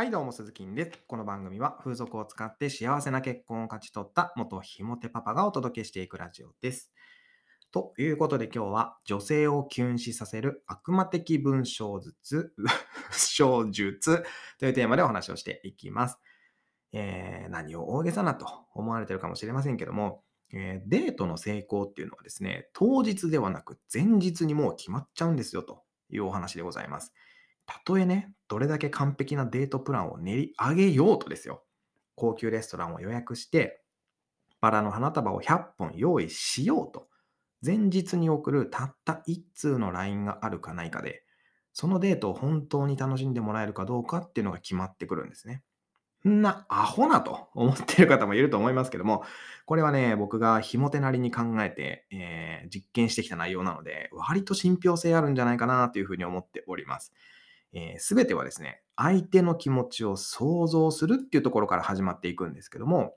はい、どうも、鈴木んです。この番組は風俗を使って幸せな結婚を勝ち取った元ひもてパパがお届けしていくラジオです。ということで今日は女性をキュン死させる悪魔的文章術、小術というテーマでお話をしていきます。えー何を大げさなと思われてるかもしれませんけども、えーデートの成功っていうのはですね、当日ではなく前日にもう決まっちゃうんですよというお話でございます。たとえね、どれだけ完璧なデートプランを練り上げようとですよ、高級レストランを予約して、バラの花束を100本用意しようと、前日に送るたった1通の LINE があるかないかで、そのデートを本当に楽しんでもらえるかどうかっていうのが決まってくるんですね。んなアホなと思ってる方もいると思いますけども、これはね、僕がひも手なりに考えて、えー実験してきた内容なので、割と信憑性あるんじゃないかなというふうに思っております。すべてはですね、相手の気持ちを想像するっていうところから始まっていくんですけども、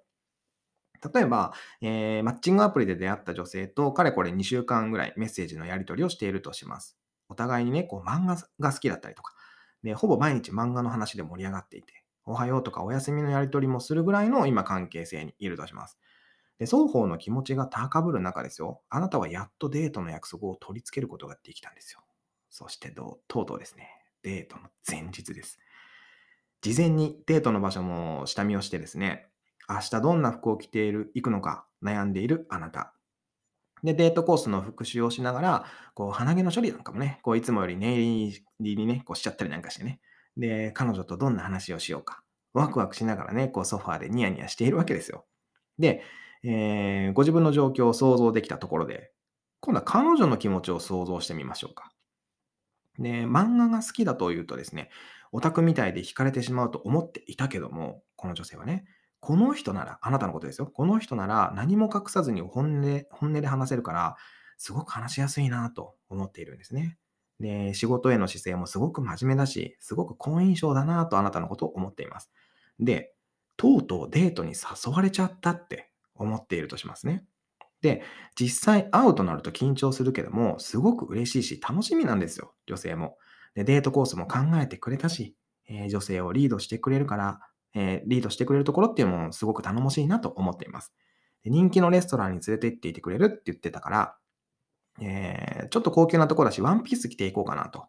例えば、えーマッチングアプリで出会った女性と、かれこれ2週間ぐらいメッセージのやり取りをしているとします。お互いにね、こう漫画が好きだったりとか、で、ほぼ毎日漫画の話で盛り上がっていて、おはようとかお休みのやり取りもするぐらいの今関係性にいるとします。で、双方の気持ちが高ぶる中ですよ、あなたはやっとデートの約束を取り付けることができたんですよ。そしてどう、とうとうですね、デートの前日です。事前にデートの場所も下見をしてですね、明日どんな服を着ている、行くのか悩んでいるあなた。で、デートコースの復習をしながら、こう、鼻毛の処理なんかもね、こう、いつもより念入りにね、こうしちゃったりなんかしてね。で、彼女とどんな話をしようか。ワクワクしながらね、こう、ソファーでニヤニヤしているわけですよ。で、えーご自分の状況を想像できたところで、今度は彼女の気持ちを想像してみましょうか。で、漫画が好きだというとですね、オタクみたいで惹かれてしまうと思っていたけども、この女性はね、この人なら、あなたのことですよ。この人なら何も隠さずに本音で本音で話せるから、すごく話しやすいなと思っているんですね。で、仕事への姿勢もすごく真面目だし、すごく好印象だなとあなたのことを思っています。で、とうとうデートに誘われちゃったって思っているとしますね。で、実際会うとなると緊張するけども、すごく嬉しいし楽しみなんですよ、女性も。で、デートコースも考えてくれたし、えー女性をリードしてくれるから、えーリードしてくれるところっていうのもすごく頼もしいなと思っています。で人気のレストランに連れて行っていてくれるって言ってたから、えーちょっと高級なところだし、ワンピース着ていこうかなと。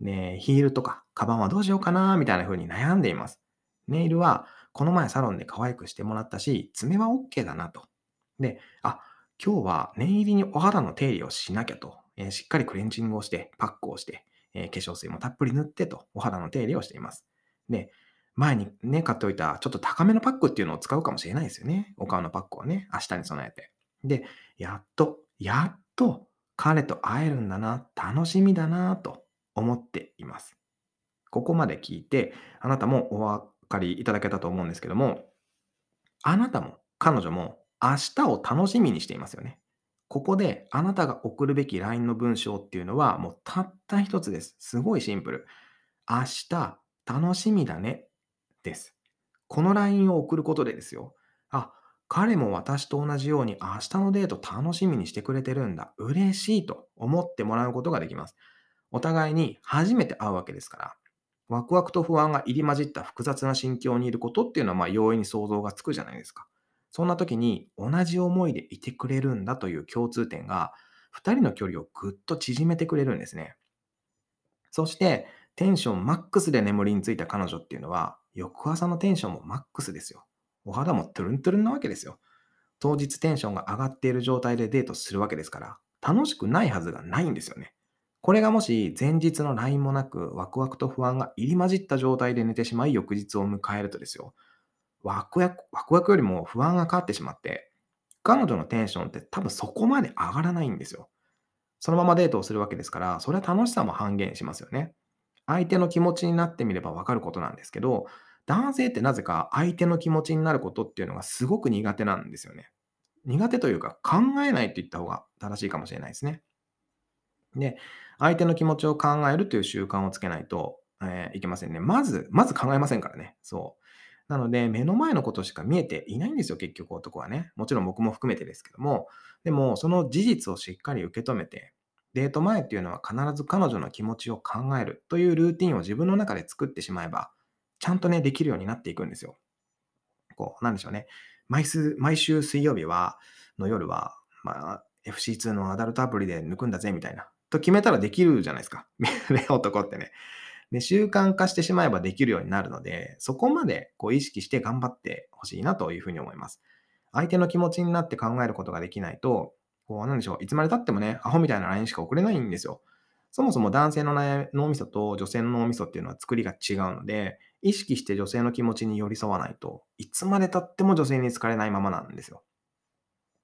で、ヒールとか、カバンはどうしようかな、みたいな風に悩んでいます。ネイルは、この前サロンで可愛くしてもらったし、爪は OK だなと。で、あ、今日は念入りにお肌の手入れをしなきゃと。えーしっかりクレンジングをして、パックをして、えー化粧水もたっぷり塗ってと、お肌の手入れをしています。で、前にね、買っておいたちょっと高めのパックっていうのを使うかもしれないですよね。お顔のパックをね、明日に備えて。で、やっと、やっと彼と会えるんだな、楽しみだなと思っています。ここまで聞いて、あなたもお分かりいただけたと思うんですけども、あなたも彼女も明日を楽しみにしていますよね。ここであなたが送るべき LINE の文章っていうのはもうたった一つです。すごいシンプル。明日楽しみだねです。この LINE を送ることでですよ。あ、彼も私と同じように明日のデート楽しみにしてくれてるんだ。嬉しいと思ってもらうことができます。お互いに初めて会うわけですから、ワクワクと不安が入り混じった複雑な心境にいることっていうのはまあ容易に想像がつくじゃないですか。そんな時に同じ思いでいてくれるんだという共通点が2人の距離をぐっと縮めてくれるんですね。そしてテンションマックスで眠りについた彼女っていうのは翌朝のテンションもマックスですよ。お肌もトゥルントゥルンなわけですよ。当日テンションが上がっている状態でデートするわけですから楽しくないはずがないんですよね。これがもし前日の LINE もなくワクワクと不安が入り混じった状態で寝てしまい翌日を迎えるとですよ。ワクワクワクワクよりも不安がかかってしまって、彼女のテンションって多分そこまで上がらないんですよ。そのままデートをするわけですから、それは楽しさも半減しますよね。相手の気持ちになってみればわかることなんですけど、男性ってなぜか相手の気持ちになることっていうのがすごく苦手なんですよね。苦手というか考えないと言った方が正しいかもしれないですね。で、相手の気持ちを考えるという習慣をつけないと、えーいけませんね。まず、まず考えませんからね。そう。なので、目の前のことしか見えていないんですよ、結局男はね。もちろん僕も含めてですけども。でも、その事実をしっかり受け止めて、デート前っていうのは必ず彼女の気持ちを考えるというルーティンを自分の中で作ってしまえば、ちゃんとね、できるようになっていくんですよ。こう、なんでしょうね。毎週、毎週水曜日は、の夜は、まあ、FC2 のアダルトアプリで抜くんだぜ、みたいな。と決めたらできるじゃないですか。男ってね。で、習慣化してしまえばできるようになるので、そこまでこう意識して頑張ってほしいなというふうに思います。相手の気持ちになって考えることができないと、こう、なんでしょう、いつまで経ってもね、アホみたいな LINE しか送れないんですよ。そもそも男性の脳みそと女性の脳みそっていうのは作りが違うので、意識して女性の気持ちに寄り添わないといつまで経っても女性に好かれないままなんですよ。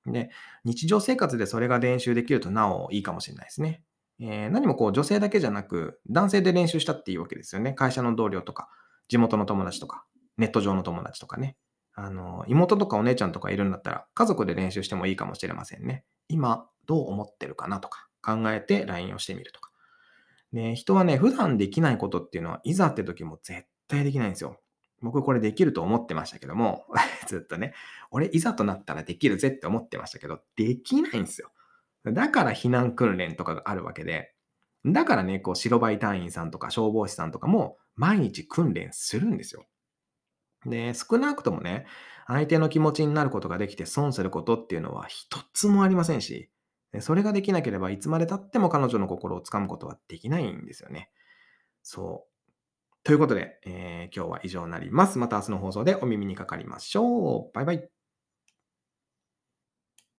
で、日常生活でそれが練習できるとなおいいかもしれないですね。えー、何もこう女性だけじゃなく、男性で練習したっていいわけですよね。会社の同僚とか、地元の友達とか、ネット上の友達とかね。あの、妹とかお姉ちゃんとかいるんだったら、家族で練習してもいいかもしれませんね。今、どう思ってるかなとか、考えて LINE をしてみるとか。ね、人はね、普段できないことっていうのは、いざって時も絶対できないんですよ。僕これできると思ってましたけども、ずっとね、俺いざとなったらできるぜって思ってましたけど、できないんですよ。だから避難訓練とかがあるわけで、だからね、こう白バイ隊員さんとか消防士さんとかも毎日訓練するんですよ。で、少なくともね、相手の気持ちになることができて損することっていうのは一つもありませんし、それができなければいつまで経っても彼女の心をつかむことはできないんですよね。そう。ということで、えー、今日は以上になります。また明日の放送でお耳にかかりましょう。バイバイ。